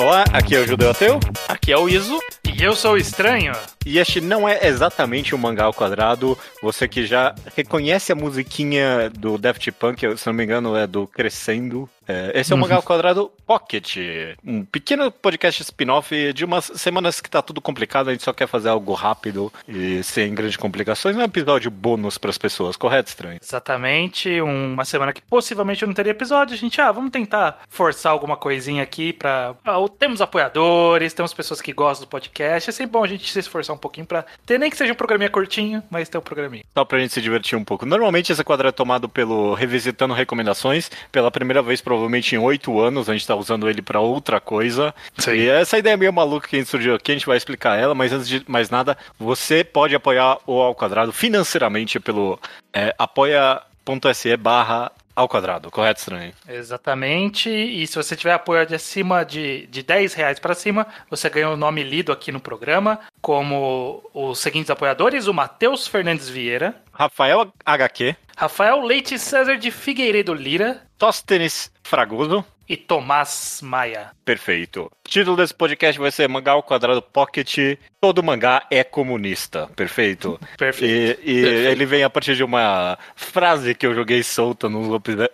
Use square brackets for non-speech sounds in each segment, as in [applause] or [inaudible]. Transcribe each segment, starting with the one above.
Olá, aqui é o Judeu Ateu. Aqui é o Iso. E eu sou o Estranho. E este não é exatamente um mangá ao quadrado. Você que já reconhece a musiquinha do Daft Punk, se não me engano é do Crescendo. É, esse é o Mangá ao Quadrado Pocket, um pequeno podcast spin-off de umas semanas que tá tudo complicado, a gente só quer fazer algo rápido e sem grandes complicações. É um episódio bônus para as pessoas, correto, estranho? Exatamente, uma semana que possivelmente não teria episódio, a gente, ah, vamos tentar forçar alguma coisinha aqui pra... Ah, temos apoiadores, temos pessoas que gostam do podcast, é sempre bom a gente se esforçar um pouquinho pra ter, nem que seja um programinha curtinho, mas ter um programinha. Só pra gente se divertir um pouco. Normalmente esse quadro é tomado pelo Revisitando Recomendações, pela primeira vez provavelmente em oito anos, a gente tá usando ele para outra coisa. Sim. E essa ideia é meio maluca que a gente surgiu aqui, a gente vai explicar ela, mas antes de mais nada, você pode apoiar o Ao Quadrado financeiramente pelo é, apoia.se barra ao quadrado, correto, estranho? Exatamente. E se você tiver apoio de acima de, de 10 reais para cima, você ganha o nome lido aqui no programa, como os seguintes apoiadores: o Matheus Fernandes Vieira, Rafael HQ, Rafael Leite César de Figueiredo Lira, Tóstenes Fragoso e Tomás Maia. Perfeito. O título desse podcast vai ser Mangá ao Quadrado Pocket. Todo mangá é comunista. Perfeito. Perfeito. E, e Perfeito. ele vem a partir de uma frase que eu joguei solta nos,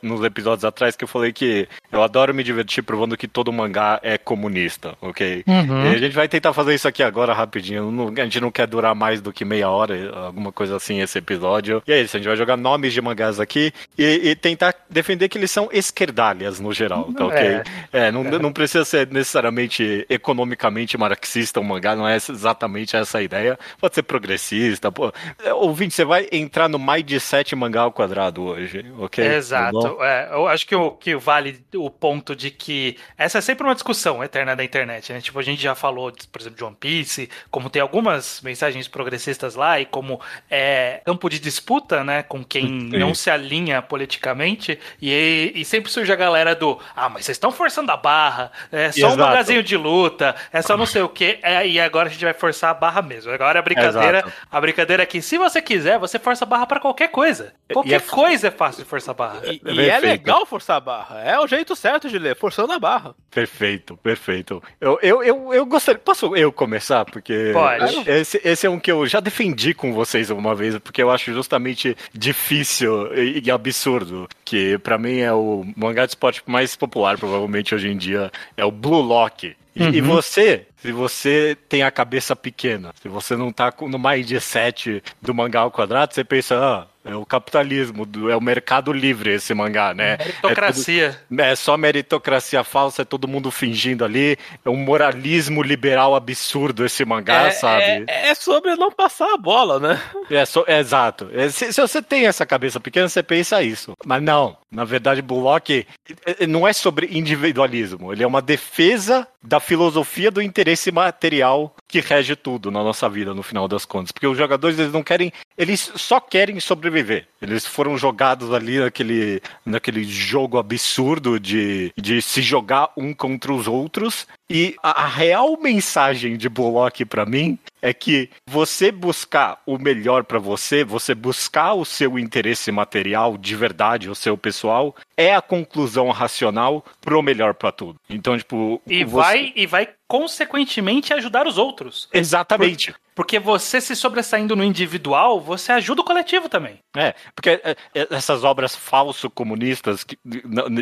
nos episódios atrás, que eu falei que eu adoro me divertir provando que todo mangá é comunista, ok? Uhum. E a gente vai tentar fazer isso aqui agora rapidinho. A gente não quer durar mais do que meia hora, alguma coisa assim, esse episódio. E é isso, a gente vai jogar nomes de mangás aqui e, e tentar defender que eles são esquerdalhas no geral, tá ok? É. É, não, não precisa ser necessariamente economicamente marxista o mangá, não é exatamente essa a ideia. Pode ser progressista. Pô. É, Ouvinte, você vai entrar no mais de sete mangá ao quadrado hoje, ok? Tá Exato. É, eu acho que, o, que vale o ponto de que essa é sempre uma discussão eterna da internet, né? Tipo, a gente já falou, por exemplo, de One Piece, como tem algumas mensagens progressistas lá e como é campo de disputa, né, com quem Sim. não se alinha politicamente, e, e sempre surge a galera do, ah, mas vocês estão forçando a barra, é só um Exato. magazinho de luta, é só não sei o que, é, e agora a gente vai forçar a barra mesmo. Agora a brincadeira, Exato. a brincadeira é que se você quiser, você força a barra pra qualquer coisa. Qualquer é- coisa é fácil de forçar a barra. E, É e é legal forçar a barra. É o jeito certo de ler, forçando a barra. Perfeito, perfeito. Eu, eu, eu, eu gostaria. Posso eu começar? Porque. Pode. Esse, esse é um que eu já defendi com vocês uma vez, porque eu acho justamente difícil e, e absurdo. Que pra mim é o mangá de esporte mais popular, provavelmente hoje em dia. É o Blue Lock. E, e você, se você tem a cabeça pequena, se você não tá no mais de 7 do mangá ao quadrado, você pensa, ah, é o capitalismo, é o mercado livre esse mangá, né? É tudo- Meritocracia. é só meritocracia falsa, é todo mundo fingindo ali. É um moralismo liberal absurdo esse mangá, é, sabe? É, é sobre não passar a bola, né? É, só- é exato. É, se, se você tem essa cabeça pequena, você pensa isso. Mas não. Na verdade, Bullock é, não é sobre individualismo. Ele é uma defesa da filosofia do interesse material que rege tudo na nossa vida, no final das contas. Porque os jogadores, eles não querem. Eles só querem sobreviver. Eles foram jogados ali naquele, naquele jogo absurdo de, de se jogar um contra os outros. E a, a real mensagem de Bullock pra mim é que você buscar o melhor pra você, você buscar o seu interesse material de verdade, o seu pessoal, é a conclusão racional pro melhor pra tudo. Então, tipo, E você- vai, e vai consequentemente ajudar os outros. exatamente. Porque você se sobressaindo no individual, você ajuda o coletivo também. É, porque é, é, essas obras falso-comunistas, que,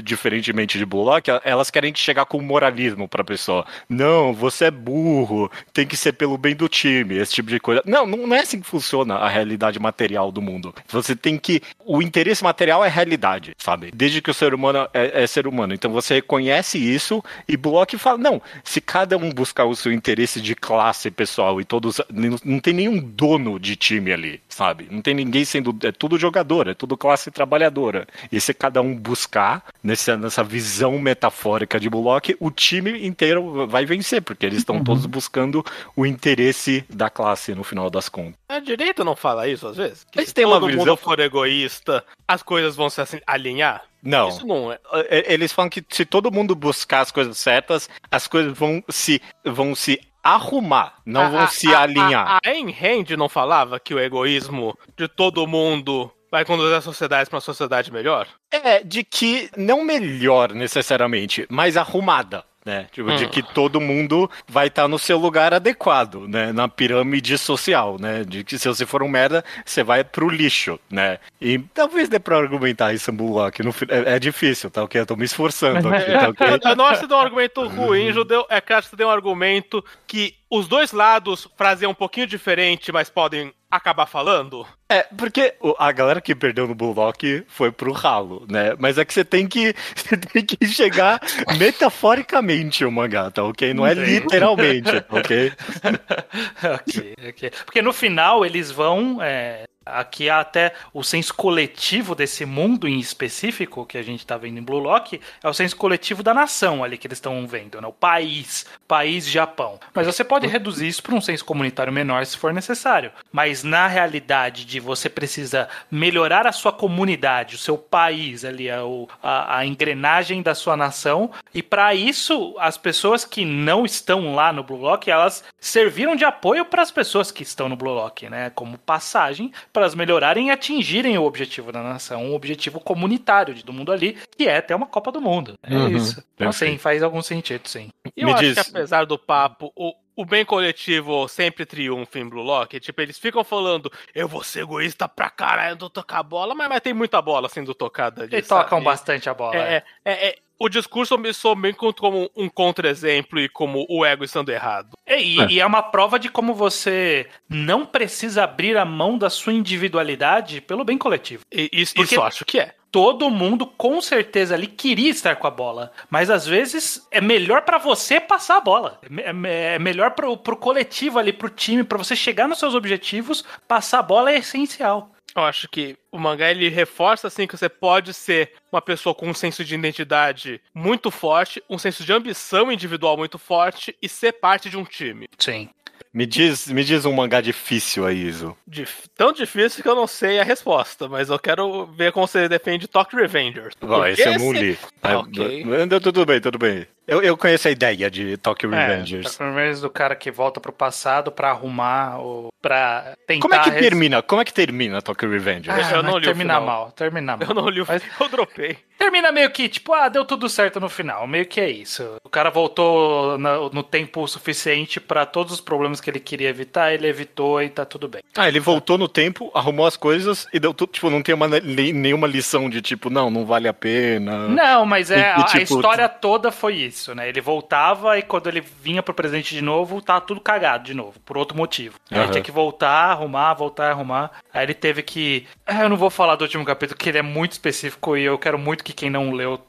diferentemente de Bullock, elas querem chegar com moralismo pra pessoa. Não, você é burro, tem que ser pelo bem do time, esse tipo de coisa. Não, não não é assim que funciona a realidade material do mundo. Você tem que. O interesse material é realidade, sabe? Desde que o ser humano é, é ser humano. Então você reconhece isso e Bullock fala: não, se cada um buscar o seu interesse de classe pessoal e todos. Não, não tem nenhum dono de time ali, sabe? Não tem ninguém sendo. É tudo jogador, é tudo classe trabalhadora. E se cada um buscar nessa, nessa visão metafórica de Bullock, o time inteiro vai vencer, porque eles estão todos buscando o interesse da classe no final das contas. A direita não fala isso às vezes? Que Eles se têm uma todo visão- mundo for egoísta, as coisas vão se assim, alinhar? Não. Isso não é. É, Eles falam que se todo mundo buscar as coisas certas, as coisas vão se, vão se arrumar, não A- vão a- se a- alinhar. A, a Ayn Rand não falava que o egoísmo de todo mundo vai conduzir as sociedades para uma sociedade melhor? É, de que não melhor necessariamente, mas arrumada. Né? Tipo, hum. de que todo mundo vai estar tá no seu lugar adequado, né? Na pirâmide social, né? De que se você for um merda, você vai pro lixo, né? E talvez dê pra argumentar isso Bullock. No, é, é, difícil, tá ok? Eu tô me esforçando aqui, tá ok? [laughs] Eu não acho que deu um argumento ruim, Judeu. É que acho que deu um argumento que os dois lados fazem um pouquinho diferente, mas podem acabar falando? É, porque a galera que perdeu no Bullock foi pro ralo, né? Mas é que você tem que, [laughs] você tem que chegar metaforicamente o mangá, tá ok? Não é literalmente, tá ok? [laughs] ok, ok. Porque no final eles vão é, Aqui até o senso coletivo desse mundo em específico que a gente está vendo em Blue Lock, é o senso coletivo da nação ali que eles estão vendo, né? O país, país Japão. Mas você pode reduzir isso para um senso comunitário menor se for necessário. Mas na realidade de você precisa melhorar a sua comunidade, o seu país ali, a, a, a engrenagem da sua nação, e para isso as pessoas que não estão lá no Blue Lock, elas serviram de apoio para as pessoas que estão no Blue Lock, né? Como passagem para elas melhorarem e atingirem o objetivo da nação, um objetivo comunitário de todo mundo ali, que é ter uma Copa do Mundo. É uhum, isso. Então, sim, faz algum sentido, sim. E eu Me acho diz... que apesar do papo, o, o bem coletivo sempre triunfa em Blue Lock. Tipo, eles ficam falando, eu vou ser egoísta pra caralho, não tocar a bola, mas, mas tem muita bola sendo tocada ali. Eles tocam bastante a bola. É, é, é, é o discurso me soa bem como um contra-exemplo e como o ego estando errado. E, é. e, é uma prova de como você não precisa abrir a mão da sua individualidade pelo bem coletivo. E, isso, isso eu acho que é todo mundo com certeza ali queria estar com a bola. Mas às vezes é melhor para você passar a bola. É, é, é melhor pro, pro coletivo ali, pro time, para você chegar nos seus objetivos, passar a bola é essencial. Eu acho que o mangá ele reforça assim que você pode ser uma pessoa com um senso de identidade muito forte, um senso de ambição individual muito forte e ser parte de um time. Sim. Me diz, me diz um mangá difícil aí, Iso. Dif tão difícil que eu não sei a resposta, mas eu quero ver como você defende Tokyo Revengers. Vai, esse eu não li. Ok. Tudo bem, tudo bem. Eu, eu conheço a ideia de Tokyo é, Revengers. Tokyo Revengers do cara que volta pro passado pra arrumar ou pra tentar... Como é que termina? Como é que termina Tokyo Revengers? Ah, eu não li termina mal, termina mal. Eu não li o mas... eu dropei. Termina meio que, tipo, ah, deu tudo certo no final. Meio que é isso. O cara voltou no, no tempo suficiente para todos os problemas que ele queria evitar, ele evitou e tá tudo bem. Ah, ele voltou no tempo, arrumou as coisas e deu tudo, tipo, não tem uma, nenhuma lição de tipo, não, não vale a pena. Não, mas é, e, a, tipo, a história toda foi isso né? Ele voltava e quando ele vinha pro presente de novo, tava tudo cagado de novo, por outro motivo. Uhum. Aí tinha que voltar, arrumar, voltar, arrumar. Aí ele teve que. Ah, eu não vou falar do último capítulo, que ele é muito específico e eu quero muito que quem não leu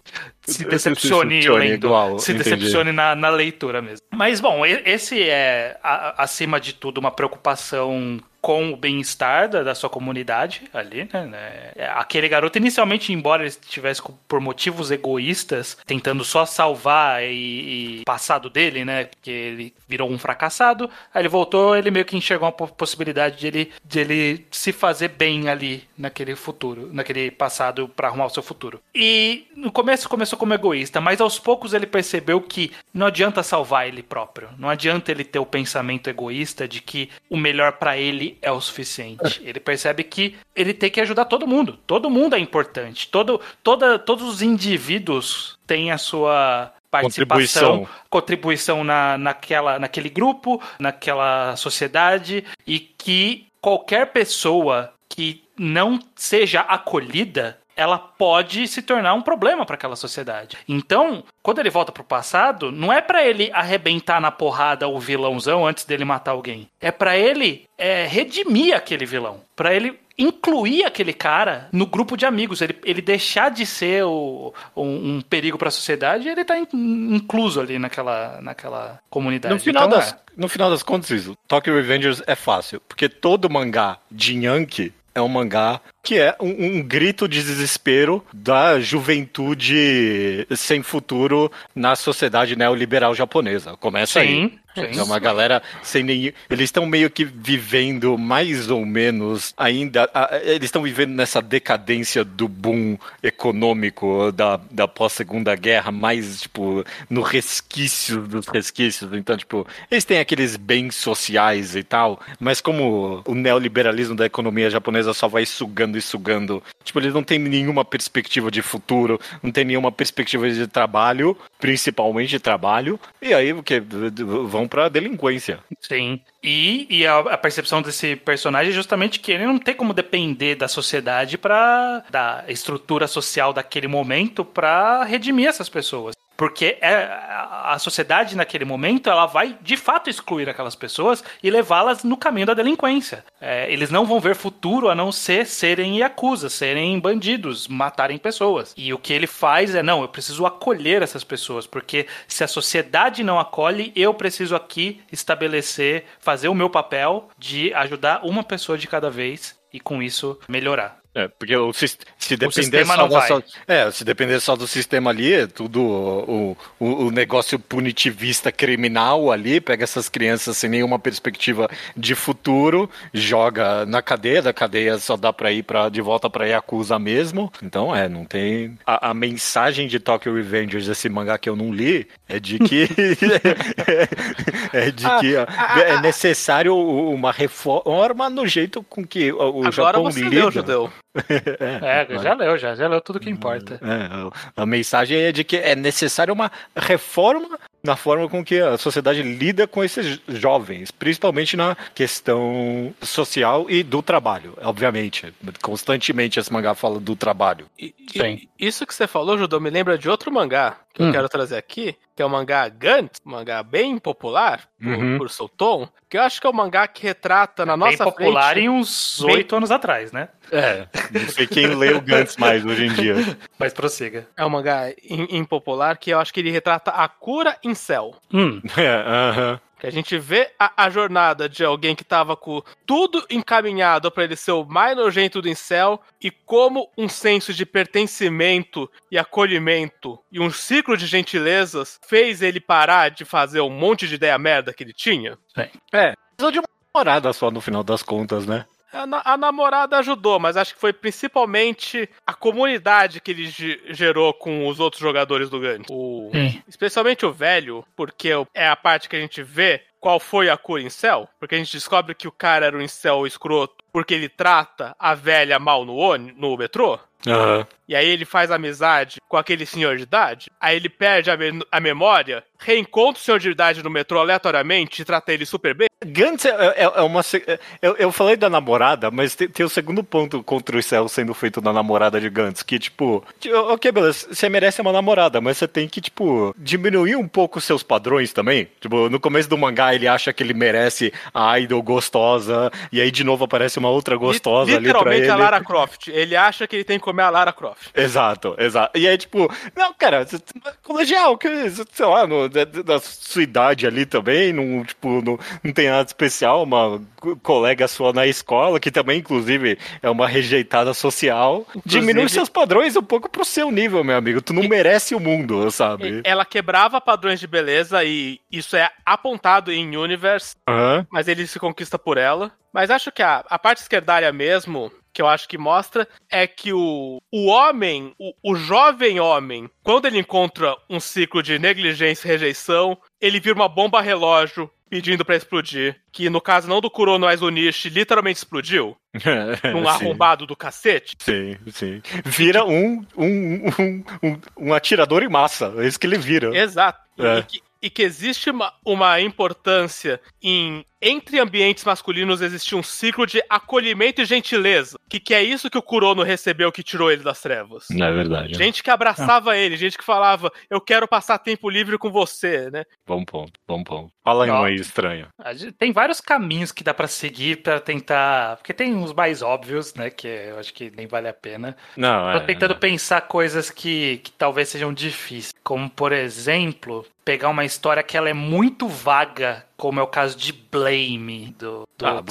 se decepcione lendo. Igual, se entendi. decepcione na, na leitura mesmo. Mas, bom, esse é, acima de tudo, uma preocupação com o bem-estar da, da, sua comunidade ali, né, né? Aquele garoto, inicialmente, embora ele estivesse por motivos egoístas, tentando só salvar e, e passado dele, né? Porque ele virou um fracassado, aí ele voltou, ele meio que enxergou uma possibilidade de ele, de ele se fazer bem ali naquele futuro, naquele passado para arrumar o seu futuro. E no começo começou como egoísta, mas aos poucos ele percebeu que não adianta salvar ele próprio, não adianta ele ter o pensamento egoísta de que o melhor para ele é o suficiente. Ele percebe que ele tem que ajudar todo mundo. Todo mundo é importante. Todo, toda, todos os indivíduos têm a sua participação, contribuição, contribuição na, naquela, naquele grupo, naquela sociedade e que qualquer pessoa que não seja acolhida ela pode se tornar um problema para aquela sociedade. Então, quando ele volta pro passado, não é para ele arrebentar na porrada o vilãozão antes dele matar alguém. É para ele é, redimir aquele vilão. para ele incluir aquele cara no grupo de amigos. Ele, ele deixar de ser o, um, um perigo para a sociedade e ele tá in, incluso ali naquela, naquela comunidade. No final, então, das, é. no final das contas, isso, Tokyo Revengers é fácil. Porque todo mangá de Yankee é um mangá que é um, um, grito de desespero da juventude sem futuro na sociedade neoliberal japonesa. Começa Sim. aí. É uma galera sem nem. Eles estão meio que vivendo mais ou menos ainda. Eles estão vivendo nessa decadência do boom econômico da, da pós-segunda guerra, mais, tipo, no resquício dos resquícios. Então, tipo, eles têm aqueles bens sociais e tal, mas como o neoliberalismo da economia japonesa só vai sugando e sugando, tipo, eles não têm nenhuma perspectiva de futuro, não tem nenhuma perspectiva de trabalho, principalmente de trabalho, e aí o que vão pra delinquência. Sim. E, e a, a, percepção desse personagem é justamente que ele não tem como depender da sociedade para da estrutura social daquele momento para redimir essas pessoas. Porque é, a sociedade naquele momento ela vai de fato excluir aquelas pessoas e levá-las no caminho da delinquência. É, eles não vão ver futuro a não ser serem yakuza, serem bandidos, matarem pessoas. E o que ele faz é: não, eu preciso acolher essas pessoas, porque se a sociedade não acolhe, eu preciso aqui estabelecer, fazer o meu papel de ajudar uma pessoa de cada vez e com isso melhorar. É, porque o, se, se depender o só, só, é, se depender só do sistema ali, é tudo o, o, o, negócio punitivista criminal ali, pega essas crianças sem nenhuma perspectiva de futuro, joga na cadeia, da cadeia só dá pra ir pra, de volta pra Yakuza mesmo. Então, é, não tem. A, a mensagem de Tokyo Revengers desse mangá que eu não li é de que. [laughs] [laughs] é, de ah, que ah, é necessário uma reforma no jeito com que o, o Japão lida. Leu, judeu. É, é já leu, já, já leu tudo que importa. É, a mensagem é de que é necessária uma reforma na forma com que a sociedade lida com esses jovens, principalmente na questão social e do trabalho, obviamente. Constantemente esse mangá fala do trabalho. E, e, isso que você falou, Judô, me lembra de outro mangá que hum. eu quero trazer aqui, que é o mangá Gantz, um mangá bem popular por, uhum. por tom, que eu acho que é um mangá que retrata na é nossa bem popular frente, em uns oito bem... anos atrás, né? É, [laughs] não sei quem lê o Gantz mais hoje em dia. [laughs] Mas prossiga. É um mangá impopular que eu acho que ele retrata a cura em céu. Hum. [laughs] É, aham. Uh -huh. Que a gente vê a, a, jornada de alguém que tava com tudo encaminhado para ele ser o mais nojento do incel e como um senso de pertencimento e acolhimento e um ciclo de gentilezas fez ele parar de fazer um monte de ideia merda que ele tinha. Sim. É, precisou de uma morada só no final das contas, né? A, a, namorada ajudou, mas acho que foi principalmente a comunidade que ele gerou com os outros jogadores do Gantz. O, especialmente o velho, porque é a parte que a gente vê qual foi a cura em céu, porque a gente descobre que o cara era um incel escroto porque ele trata a velha mal no, no metrô. Uhum. E aí ele faz amizade com aquele senhor de idade. Aí ele perde a, me a memória, reencontra o senhor de idade no metrô aleatoriamente e trata ele super bem. Gantz é, é, é uma. Eu, eu falei da namorada, mas tem, tem o segundo ponto contra o céu sendo feito da namorada de Gantz, que, tipo, ok, beleza, você merece uma namorada, mas você tem que, tipo, diminuir um pouco os seus padrões também. Tipo, no começo do mangá ele acha que ele merece a idol gostosa, e aí de novo aparece uma outra gostosa ali pra ele. Literalmente a Lara Croft. Ele acha que ele tem que comer a Lara Croft. Exato, exato. E aí, tipo, não, cara, colegial, que, sei lá, no, da, da sua idade ali também, não, tipo, não, não tem nada especial, uma colega sua na escola, que também, inclusive, é uma rejeitada social. Inclusive, Diminui seus padrões um pouco pro seu nível, meu amigo. Tu não e, merece o mundo, sabe? Ela quebrava padrões de beleza e isso é apontado em Universe, uhum. mas ele se conquista por ela. Mas acho que a, a parte esquerdária mesmo, que eu acho que mostra, é que o, o homem, o, o jovem homem, quando ele encontra um ciclo de negligência e rejeição, ele vira uma bomba relógio pedindo para explodir. Que no caso não do Kurono Aizunishi literalmente explodiu. [laughs] um arrombado do cacete. Sim, sim. Vira um, um, um, um, um atirador em massa. É isso que ele vira. Exato. É. E, que, e que existe uma, uma importância em entre ambientes masculinos existir um ciclo de acolhimento e gentileza. Que, que é isso que o Kurono recebeu que tirou ele das trevas. Não é verdade. Gente que abraçava ah. ele, gente que falava, eu quero passar tempo livre com você, né? Bom ponto, bom ponto. Fala aí um aí estranho. Tem vários caminhos que dá para seguir para tentar. Porque tem uns mais óbvios, né? Que eu acho que nem vale a pena. Não, Tô é, tentando é. pensar coisas que, que talvez sejam difíceis. Como, por exemplo, pegar uma história que ela é muito vaga como é o caso de Blame, do do Ah,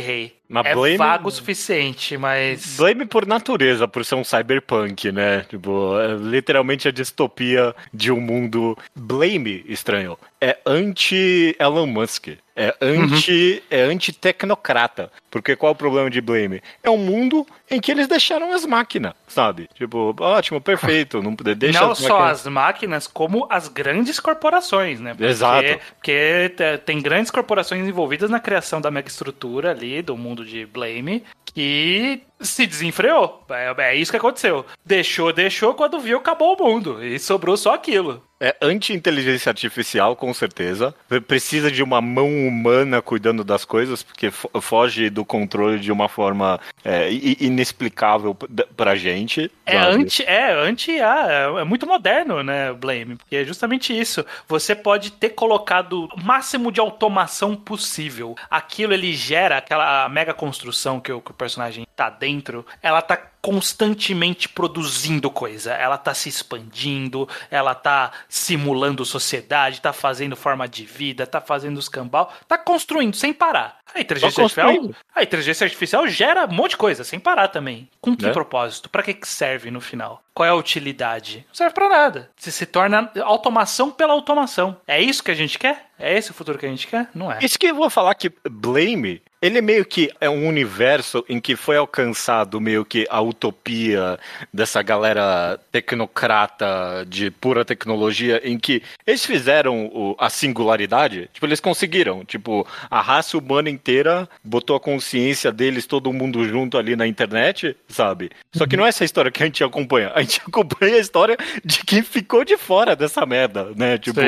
Rei. Mas É Blame- vago o suficiente, mas. Blame por natureza, por ser um cyberpunk, né? Tipo, é literalmente a distopia de um mundo. Blame, estranho. É anti-Elon Musk. É anti. É anti-tecnocrata. Porque qual é o problema de Blame? É um mundo em que eles deixaram as máquinas, sabe? Tipo, ótimo, perfeito. Não, deixa não as só máquinas- as máquinas, como as grandes corporações, né? Porque, Exato. Porque te- tem grandes corporações envolvidas na criação da megaestrutura ali, do mundo de Blame, que se desenfreou. É, é isso que aconteceu. Deixou, deixou, quando viu, acabou o mundo. E sobrou só aquilo. É anti-inteligência artificial, com certeza. Precisa de uma mão humana cuidando das coisas, porque fo- foge do controle de uma forma é, inexplicável pra gente. É sabe? anti, é anti, ah, é muito moderno, né, Blame, porque é justamente isso. Você pode ter colocado o máximo de automação possível. Aquilo ele gera aquela mega construção que o, que o personagem tá dentro, ela tá constantemente produzindo coisa. Ela tá se expandindo, ela tá simulando sociedade, tá fazendo forma de vida, tá fazendo os cambal, tá construindo sem parar. A inteligência Só artificial, a inteligência artificial gera um monte de coisa sem parar também. Com que Né? propósito? Pra que que serve no final? Qual é a utilidade? Não serve pra nada. Se se torna automação pela automação. É isso que a gente quer? É esse o futuro que a gente quer? Não é. Isso que eu vou falar que Blame, ele meio que é um universo em que foi alcançado meio que a utopia dessa galera tecnocrata de pura tecnologia, em que eles fizeram o- a singularidade, tipo, eles conseguiram, tipo, a raça humana inteira botou a consciência deles, todo mundo junto ali na internet, sabe? Só que não é essa história que a gente acompanha, a gente [laughs] acompanha a história de quem ficou de fora dessa merda, né? Tipo.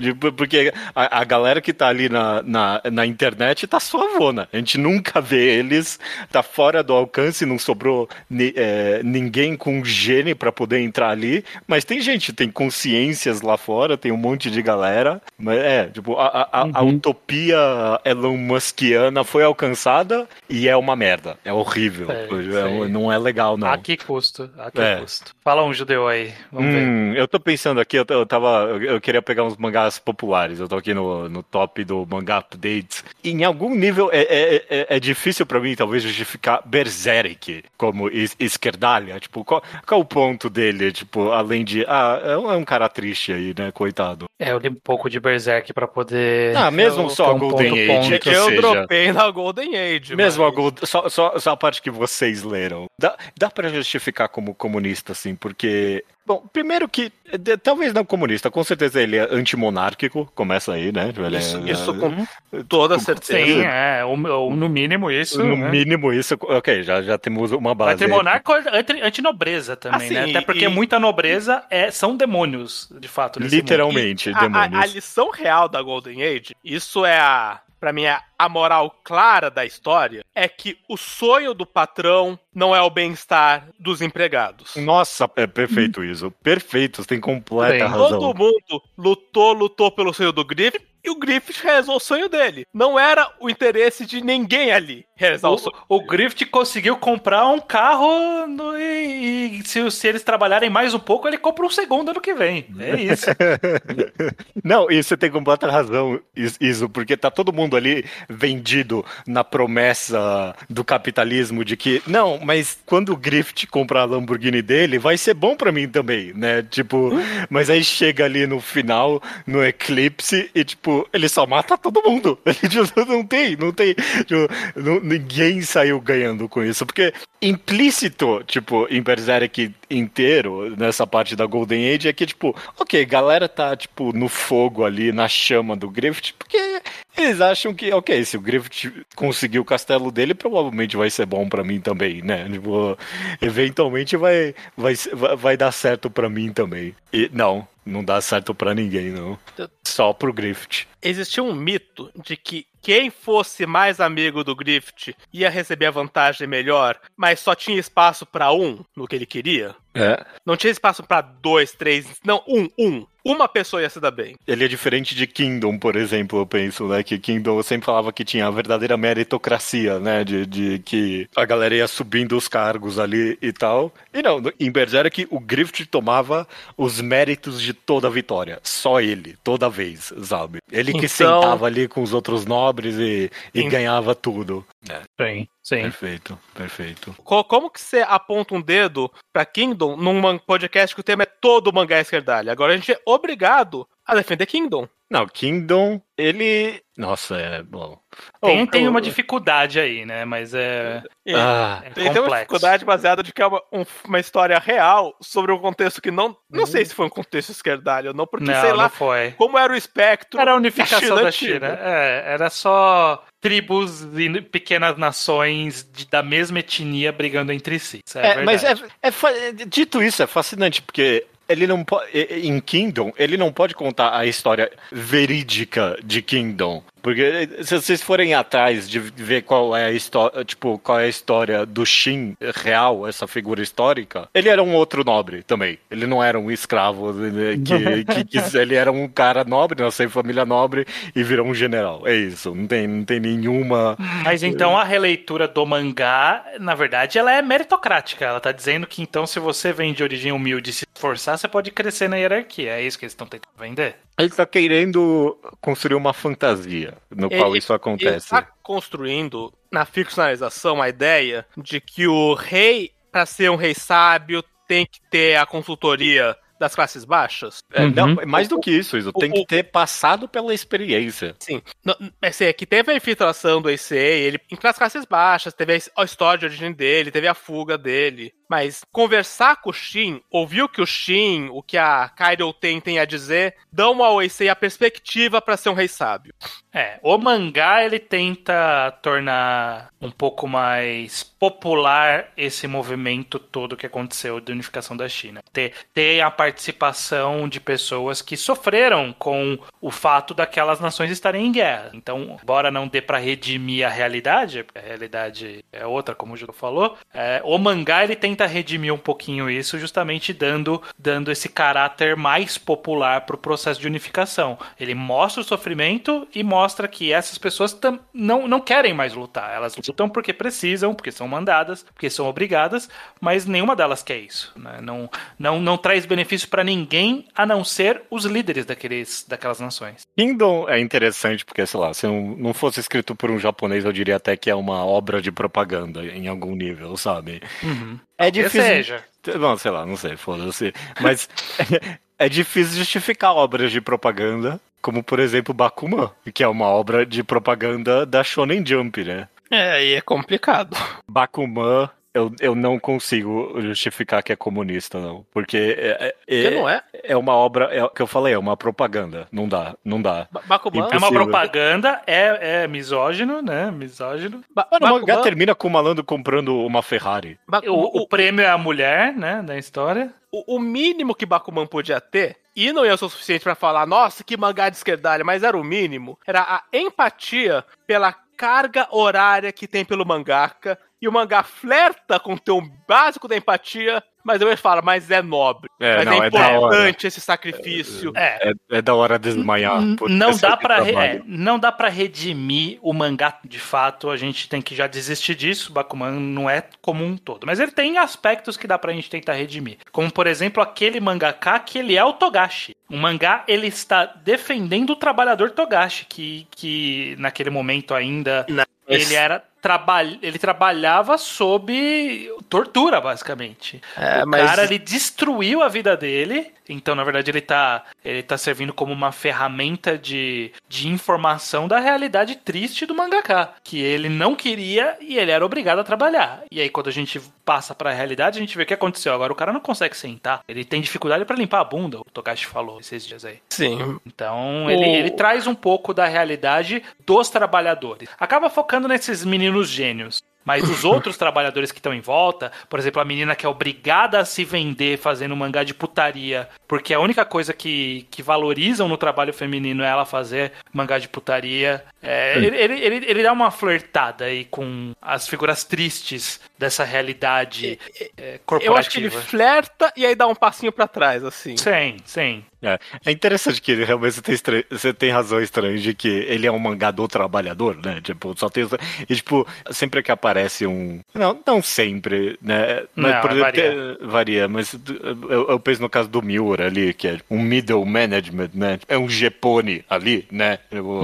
Tipo, porque a, a galera que tá ali na, na, na internet tá A gente nunca vê eles, tá fora do alcance, não sobrou ni- é, ninguém com gene pra poder entrar ali. Mas tem gente, tem consciências lá fora, tem um monte de galera. Mas é, tipo, a, a, a- a utopia Elon Muskiana foi alcançada e é uma merda. É horrível. É, É, não é legal, não. A que custo? A que É. custo? Fala um judeu aí. Vamos ver. Hum, eu tô pensando aqui, eu, eu tava. Eu, eu queria pegar uns mangás populares. Eu tô aqui no, no top do mangá updates. Em algum nível é, é, é, é difícil pra mim, talvez, justificar Berserk como es- esquerdalha. Tipo, qual, qual o ponto dele? Tipo, além de. Ah, é um, é um cara triste aí, né? Coitado. É, eu li um pouco de Berserk pra poder. Ah, mesmo eu- só um Golden ponto, Age, ponto. que eu seja. dropei na Golden Age. Mesmo mas- a Gold, só, só, só a parte que vocês leram. Dá, dá pra justificar como comunista, assim, porque. Bom, primeiro que. de- talvez não comunista, com certeza ele é antimonárquico, começa aí, né? Ele é- Isso, isso com toda certeza. Sim, é, ou, ou no mínimo isso. No né? mínimo isso, ok, já, já temos uma base. Vai ter anti- antinobreza também, Assim, né? Até porque e- muita nobreza é, são demônios, de fato. Literalmente, A- a, demônios. a lição real da Golden Age, isso é a. Pra mim, é a moral clara da história é que o sonho do patrão não é o bem-estar dos empregados. Nossa, é perfeito isso. Perfeito, você tem completa Bem, razão. Todo mundo lutou, lutou pelo sonho do Griffith e o Griffith realizou o sonho dele. Não era o interesse de ninguém ali realizar o sonho. O, o Griffith conseguiu comprar um carro no- e, e se, se eles trabalharem mais um pouco, ele compra um segundo ano que vem. É isso. [laughs] Não, e você tem completa razão, is- isso, porque tá todo mundo ali vendido na promessa do capitalismo de que, não, mas quando o Griffith comprar a Lamborghini dele, vai ser bom pra mim também, né? Tipo, mas aí chega ali no final, no eclipse, e tipo, ele só mata todo mundo. [laughs] Ele não tem, não tem. tipo, não- ninguém saiu ganhando com isso, porque implícito, tipo, em Berserk inteiro, nessa parte da Golden Age, é que, tipo, ok, galera tá, tipo, no fogo ali, na chama do Griffith, porque eles acham que, ok, se o Griffith conseguir o castelo dele, provavelmente vai ser bom pra mim também, né? Tipo, eventualmente vai, vai, vai, dar certo pra mim também. E não, não dá certo pra ninguém, não. Só pro Griffith. Existia um mito de que quem fosse mais amigo do Griffith ia receber a vantagem melhor, mas só tinha espaço pra um no que ele queria. É. Não tinha espaço pra dois, três, não, um, um. Uma pessoa ia se dar bem. Ele é diferente de Kingdom, por exemplo, eu penso, né? Que Kingdom eu sempre falava que tinha a verdadeira meritocracia, né? De, de que a galera ia subindo os cargos ali e tal. E não, em Berserk o Griffith tomava os méritos de toda a vitória. Só ele, toda vez, sabe? Ele que Então- sentava ali com os outros nobres e, e ganhava tudo. Sim, sim. Perfeito, perfeito. Co- Como que você aponta um dedo pra Kingdom num podcast que o tema é todo mangá esquerdalha? Agora a gente é obrigado a defender Kingdom. Não, Kingdom, ele. Nossa, é bom. Tem, Oh, tem eu- uma dificuldade aí, né? Mas é, Ah, é tem uma dificuldade baseada de que é uma, um- uma história real sobre um contexto que não. Não sei se foi um contexto esquerdalho ou não, porque não, sei não lá foi. como era o espectro. Era a unificação China da. China. É, era só tribos e pequenas nações de- da mesma etnia brigando entre si. Isso é, É, mas é, é dito isso, é fascinante, porque ele não pode. Em Kingdom, ele não pode contar a história verídica de Kingdom. Porque se vocês forem atrás de ver qual é a história, tipo, qual é a história do Shin real, essa figura histórica, ele era um outro nobre também. Ele não era um escravo né, que, [laughs] que, que- ele era um cara nobre, nasceu em família nobre e virou um general. É isso. Não tem, não tem nenhuma. Mas então a releitura do mangá, na verdade, ela é meritocrática. Ela tá dizendo que então se você vem de origem humilde e se esforçar, você pode crescer na hierarquia. É isso que eles estão tentando vender? Ele tá querendo construir uma fantasia no Ele- qual isso Ele acontece. está construindo na ficcionalização a ideia de que o rei, para ser um rei sábio, tem que ter a consultoria das classes baixas. É, Uhum. não, mais do que isso, isso tem o- que ter passado pela experiência. Sim. No- Assim, é que teve a infiltração do ECA, ele em nas classes baixas, teve a história de origem dele, teve a fuga dele. Mas conversar com o Shin, ouvir o que o Shin, o que a Kaido tem, tem a dizer, dão ao Eisei a perspectiva para ser um rei sábio. É, o mangá ele tenta tornar um pouco mais popular esse movimento todo que aconteceu de unificação da China. Ter, ter a participação de pessoas que sofreram com o fato daquelas nações estarem em guerra. Então, embora não dê pra redimir a realidade, a realidade é outra, como o Júlio falou, é, o mangá ele tenta redimir um pouquinho isso, justamente dando, dando esse caráter mais popular pro processo de unificação. Ele mostra o sofrimento e mostra que essas pessoas tam- não, não querem mais lutar. Elas lutam porque precisam, porque são mandadas, porque são obrigadas, mas nenhuma delas quer isso. né? Não, não, não traz benefício pra ninguém a não ser os líderes daqueles, daquelas nações. Kingdom é interessante porque, sei lá, se não, não fosse escrito por um japonês, eu diria até que é uma obra de propaganda em algum nível, sabe? É Que difícil. seja. Não, sei lá, não sei, foda-se. Mas [laughs] é difícil justificar obras de propaganda, como por exemplo Bakuman, que é uma obra de propaganda da Shonen Jump, né? É, aí é complicado. Bakuman, eu, eu não consigo justificar que é comunista, não. Porque é, é, Porque não é. é uma obra, é o que eu falei, é uma propaganda. Não dá, não dá. Ba- Bakuman, É uma Impossível. propaganda, é, é misógino, né? Misógino. Ba- Mano, o mangá Bakuman- termina com o malandro comprando uma Ferrari. Ba- O, o- o prêmio é a mulher, né? Da história. o, o mínimo que Bakuman podia ter, e não ia ser o suficiente pra falar, nossa, que mangá de esquerdalha, mas era o mínimo, era a empatia pela carga horária que tem pelo mangaka, e o mangá flerta com o teu básico da empatia, mas depois fala, mas é nobre, É, mas não, é é da hora. importante esse sacrifício. É. É, é da hora desmaiar. Não dá para trabalho. não dá para redimir o mangá de fato a gente tem que já desistir disso Bakuman não é como um todo mas ele tem aspectos que dá pra gente tentar redimir como por exemplo aquele mangaka que ele é o Togashi o mangá ele está defendendo o trabalhador Togashi que, que naquele momento ainda ele era trabalha ele trabalhava sob tortura basicamente É, o cara ele destruiu a vida dele, então na verdade ele tá, ele tá servindo como uma ferramenta de, de informação da realidade triste do mangaka, que ele não queria e ele era obrigado a trabalhar. E aí quando a gente passa pra realidade, a gente vê o que aconteceu. Agora o cara não consegue sentar, ele tem dificuldade pra limpar a bunda, o Togashi falou esses dias aí. Sim. Então O- ele, ele traz um pouco da realidade dos trabalhadores. Acaba focando nesses meninos gênios. Mas os [laughs] outros trabalhadores que estão em volta, por exemplo, a menina que é obrigada a se vender fazendo mangá de putaria, porque a única coisa que, que valorizam no trabalho feminino é ela fazer mangá de putaria. É, ele, ele, ele, ele dá uma flertada aí com as figuras tristes dessa realidade é, corporativa. Eu acho que ele flerta e aí dá um passinho pra trás, assim. Sim, sim. É, é interessante que realmente você tem, estra- você tem razão estranha de que ele é um mangá do trabalhador, né? Tipo, só tem. E, tipo, sempre que aparece um. Não, não sempre, né? Mas, Não, por varia. varia, mas eu, eu penso no caso do Miura ali, que é um middle management, né? É um Gepone ali, né? Eu-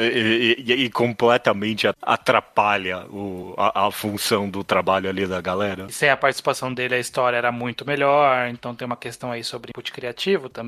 E, e- e completamente atrapalha o, a, a função do trabalho ali da galera. Sem a participação dele, a história era muito melhor. Então tem uma questão aí sobre input criativo também.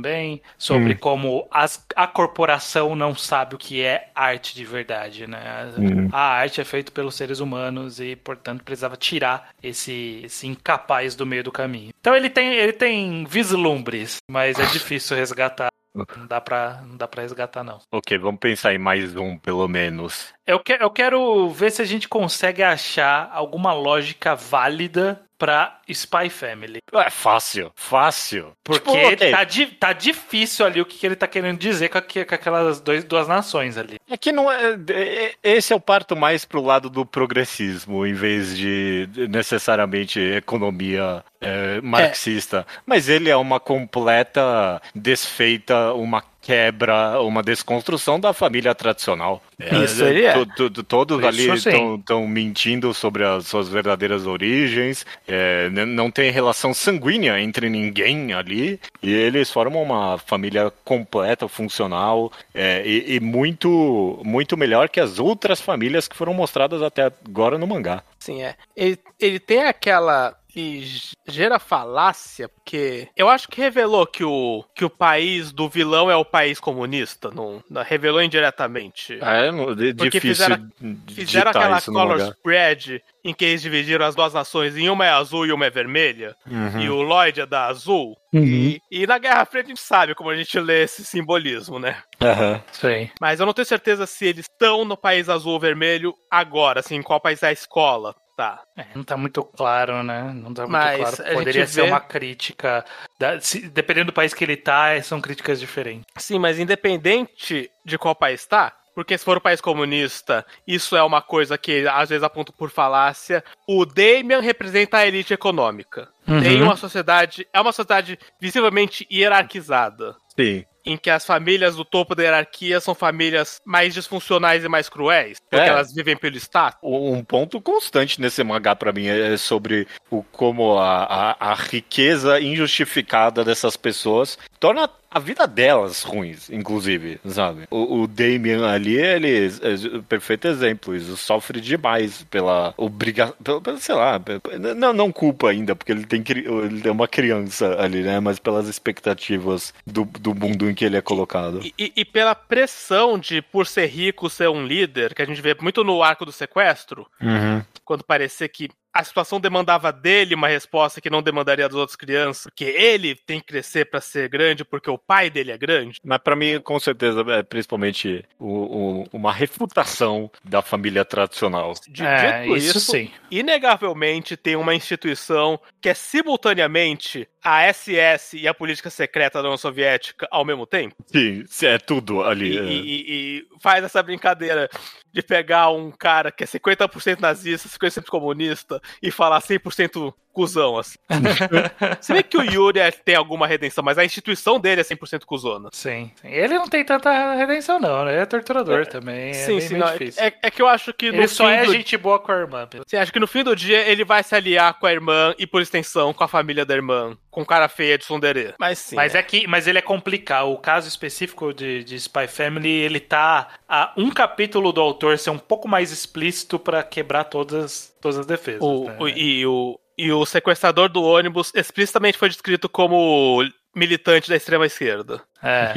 Sobre como as- a corporação não sabe o que é arte de verdade, né? Hum. A arte é feita pelos seres humanos e, portanto, precisava tirar esse, esse incapaz do meio do caminho. Então ele tem, ele tem vislumbres, mas é difícil resgatar. Não dá pra, não dá pra resgatar, não. Ok, vamos pensar em mais um, pelo menos. Eu, que, eu quero ver se a gente consegue achar alguma lógica válida pra Spy Family. É fácil, fácil. Porque Tipo, tá, di- tá difícil ali o que, que ele tá querendo dizer com, aque- com aquelas dois, duas nações ali. É que não é, é- Esse eu parto mais pro lado do progressismo, em vez de de necessariamente economia é, marxista. Mas ele é uma completa desfeita, uma quebra, uma desconstrução da família tradicional. Isso ele é. to- to- Todos Isso ali estão mentindo sobre as suas verdadeiras origens. é, não tem relação sanguínea entre ninguém ali. E eles formam uma família completa, funcional é, e, e muito, muito melhor que as outras famílias que foram mostradas até agora no mangá. Sim, é. Ele, ele tem aquela ligeira falácia, porque eu acho que revelou que o, que o país do vilão é o país comunista. Não, não- revelou indiretamente. É não- de- Porque difícil fizeram- Fizeram aquela color spread em que eles dividiram as duas nações em uma é azul e uma é vermelha. Uhum. E o Lloyd é da azul. E, e na Guerra Fria a gente sabe como a gente lê esse simbolismo, né? Aham. Sim. Mas eu não tenho certeza se eles estão no país azul ou vermelho agora, assim, em qual país é a escola. Tá. É, não tá muito claro, né? Não tá muito Mas claro. Poderia ser vê- uma crítica. da- se- dependendo do país que ele tá, são críticas diferentes. Sim, mas independente de qual país tá, porque se for o país comunista, isso é uma coisa que às vezes aponta por falácia. O Damian representa a elite econômica. Uhum. Tem uma sociedade, é uma sociedade visivelmente hierarquizada. Sim. Em que as famílias do topo da hierarquia são famílias mais disfuncionais e mais cruéis, porque É. elas vivem pelo status. Um ponto constante nesse mangá pra mim é sobre o como a, a, a riqueza injustificada dessas pessoas torna a vida delas ruins, inclusive, sabe? O, o Damien ali, ele é o perfeito exemplo, ele sofre demais pela obrigação, sei lá, pela- não, não culpa ainda, porque ele tem ele é uma criança ali, né? Mas pelas expectativas do, do mundo em que ele é colocado. E, e- e pela pressão de, por ser rico, ser um líder, que a gente vê muito no arco do sequestro, Uhum. quando parecia que a situação demandava dele uma resposta que não demandaria das outras crianças, porque ele tem que crescer pra ser grande porque o pai dele é grande. Mas pra mim, com certeza, é principalmente o- o- uma refutação da família tradicional. De- é, dito isso, isso, sim. inegavelmente tem uma instituição que é simultaneamente a SS e a política secreta da União Soviética ao mesmo tempo. Sim, é tudo ali. E, é. e- e- faz essa brincadeira de pegar um cara que é 50% nazista, 50% comunista e falar 100% cuzão, assim. [laughs] Se bem que o Yuri é- tem alguma redenção, mas a instituição dele é 100% cuzona. Sim. Ele não tem tanta redenção, não, né? Ele é torturador também. É sim, bem, sim. bem não, difícil. é, é que eu acho que no Ele só fim é do... gente boa com a irmã. Sim, acho que no fim do dia ele vai se aliar com a irmã e, por extensão, com a família da irmã, com cara feia de Sunderê. Mas sim. Mas é que, mas ele é complicado. O caso específico de, de Spy Family, ele tá a um capítulo do autor ser um pouco mais explícito pra quebrar todas, todas as defesas. O, né? o- e, o, e o sequestrador do ônibus explicitamente foi descrito como militante da extrema esquerda. É.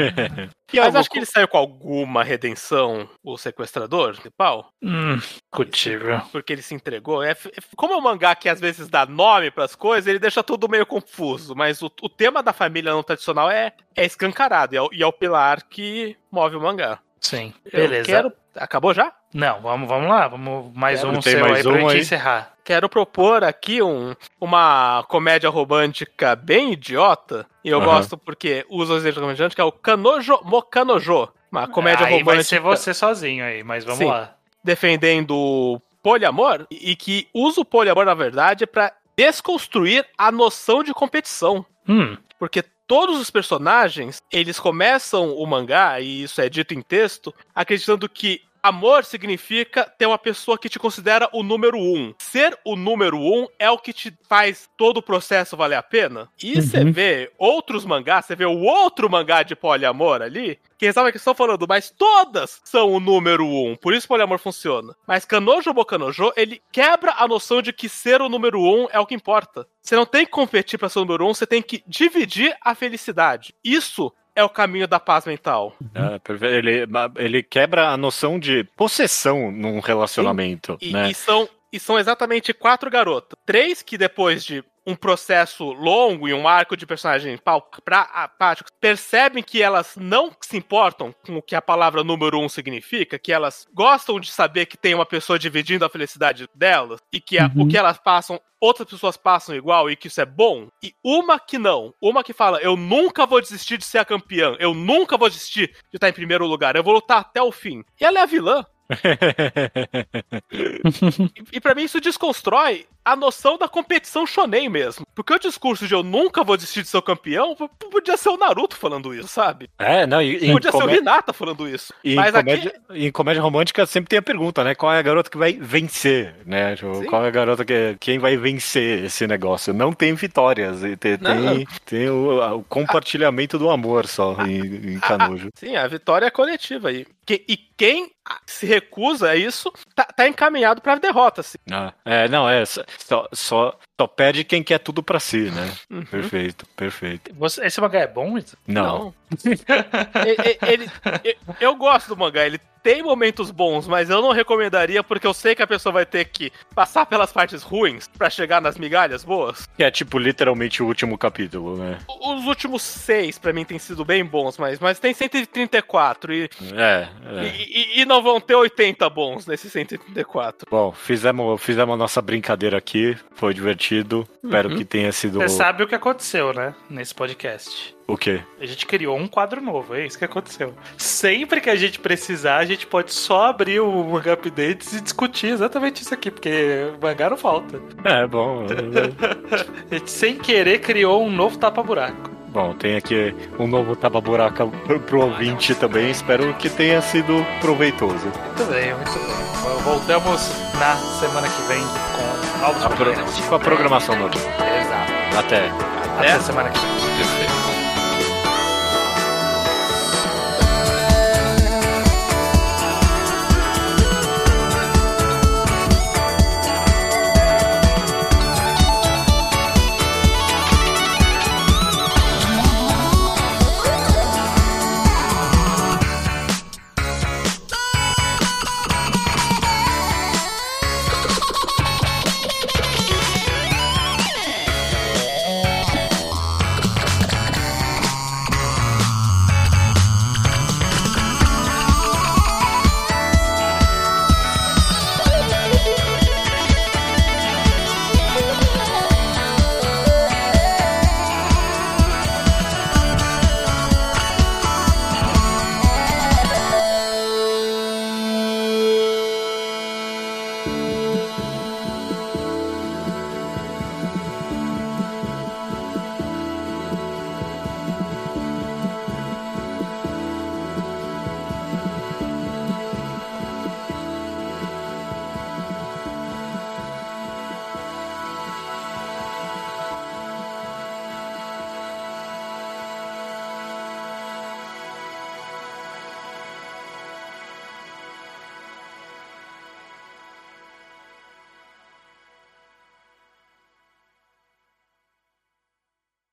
E [laughs] Mas acho que ele saiu com alguma redenção, o sequestrador principal, hum, discutível. porque ele se entregou. É, é- como é um mangá que às vezes dá nome pras coisas, ele deixa tudo meio confuso. Mas o, o tema da família não tradicional é, é escancarado, e é, o- e é o pilar que move o mangá. Sim. Eu Beleza. quero. Acabou já? Não, vamos, vamos lá. Vamos mais Quero, um seu mais aí pra um gente aí? encerrar. Quero propor aqui um, uma comédia romântica bem idiota. E eu gosto porque usa o exemplo romântico, que é o Kanojo Mokanojo. Uma comédia aí romântica. vai ser você sozinho aí, mas vamos Sim. lá. defendendo o poliamor e que usa o poliamor, na verdade, pra desconstruir a noção de competição. Hum, Porque todos os personagens, eles começam o mangá, e isso é dito em texto, acreditando que Amor significa ter uma pessoa que te considera o número um. Ser o número um é o que te faz todo o processo valer a pena. E você Uhum. vê outros mangás, você vê o outro mangá de poliamor ali, que sabe que estão falando, mas todas são o número um. Por isso poliamor funciona. Mas Kanojo Bokanojo, ele quebra a noção de que ser o número um é o que importa. Você não tem que competir pra ser o número um, você tem que dividir a felicidade. Isso é o caminho da paz mental. É, perfe- ele, ele quebra a noção de possessão num relacionamento, E, né? e são, e são exatamente quatro garotas. Três que depois de um processo longo e um arco de personagem apáticos percebem que elas não se importam com o que a palavra número um significa, que elas gostam de saber que tem uma pessoa dividindo a felicidade delas e que a- Uhum. o que elas passam, outras pessoas passam igual e que isso é bom. E uma que não, uma que fala: eu nunca vou desistir de ser a campeã, eu nunca vou desistir de estar em primeiro lugar, eu vou lutar até o fim. E ela é a vilã. E, e para mim isso desconstrói a noção da competição shonen mesmo. Porque o discurso de eu nunca vou desistir de ser campeão podia ser o Naruto falando isso, sabe? é, não, e, em Podia ser o Hinata falando isso. e em Mas aqui. comédia, em comédia romântica sempre tem a pergunta, né? Qual é a garota que vai vencer, né? Tipo, qual é a garota que quem vai vencer esse negócio? Não tem vitórias, tem, tem, tem o, o compartilhamento do amor só em, em Canojo. Sim, a vitória é coletiva aí. Que- e quem se recusa a isso tá, tá encaminhado pra derrota. Assim. Ah, é, não, é, só, só, só perde quem quer tudo pra si, né? Uhum. Perfeito, perfeito. Você- esse mangá é bom? Não, [laughs] E- e- ele, e- eu gosto do mangá, ele tem momentos bons, mas eu não recomendaria porque eu sei que a pessoa vai ter que passar pelas partes ruins pra chegar nas migalhas boas. que é tipo literalmente o último capítulo, né? Os últimos seis, pra mim, têm sido bem bons, mas, mas tem 134 e, É, é. e, e- e não vão ter 80 bons nesses 134. Bom, fizemos, fizemos a nossa brincadeira aqui, foi divertido. Espero Uhum. que tenha sido. Você sabe o que aconteceu, né? Nesse podcast. O quê? A gente criou um quadro novo, é isso que aconteceu. Sempre que a gente precisar, a gente pode só abrir o Manga Updates e discutir exatamente isso aqui, porque o mangá não falta. É, bom. [laughs] A gente, sem querer, criou um novo tapa-buraco. bom, tem aqui um novo tapa-buraca pro ouvinte também. Espero que tenha sido proveitoso. Muito bem, muito bem. Voltamos na semana que vem com novos A pro- com a programação normal. Exato. Até. Até a semana que vem.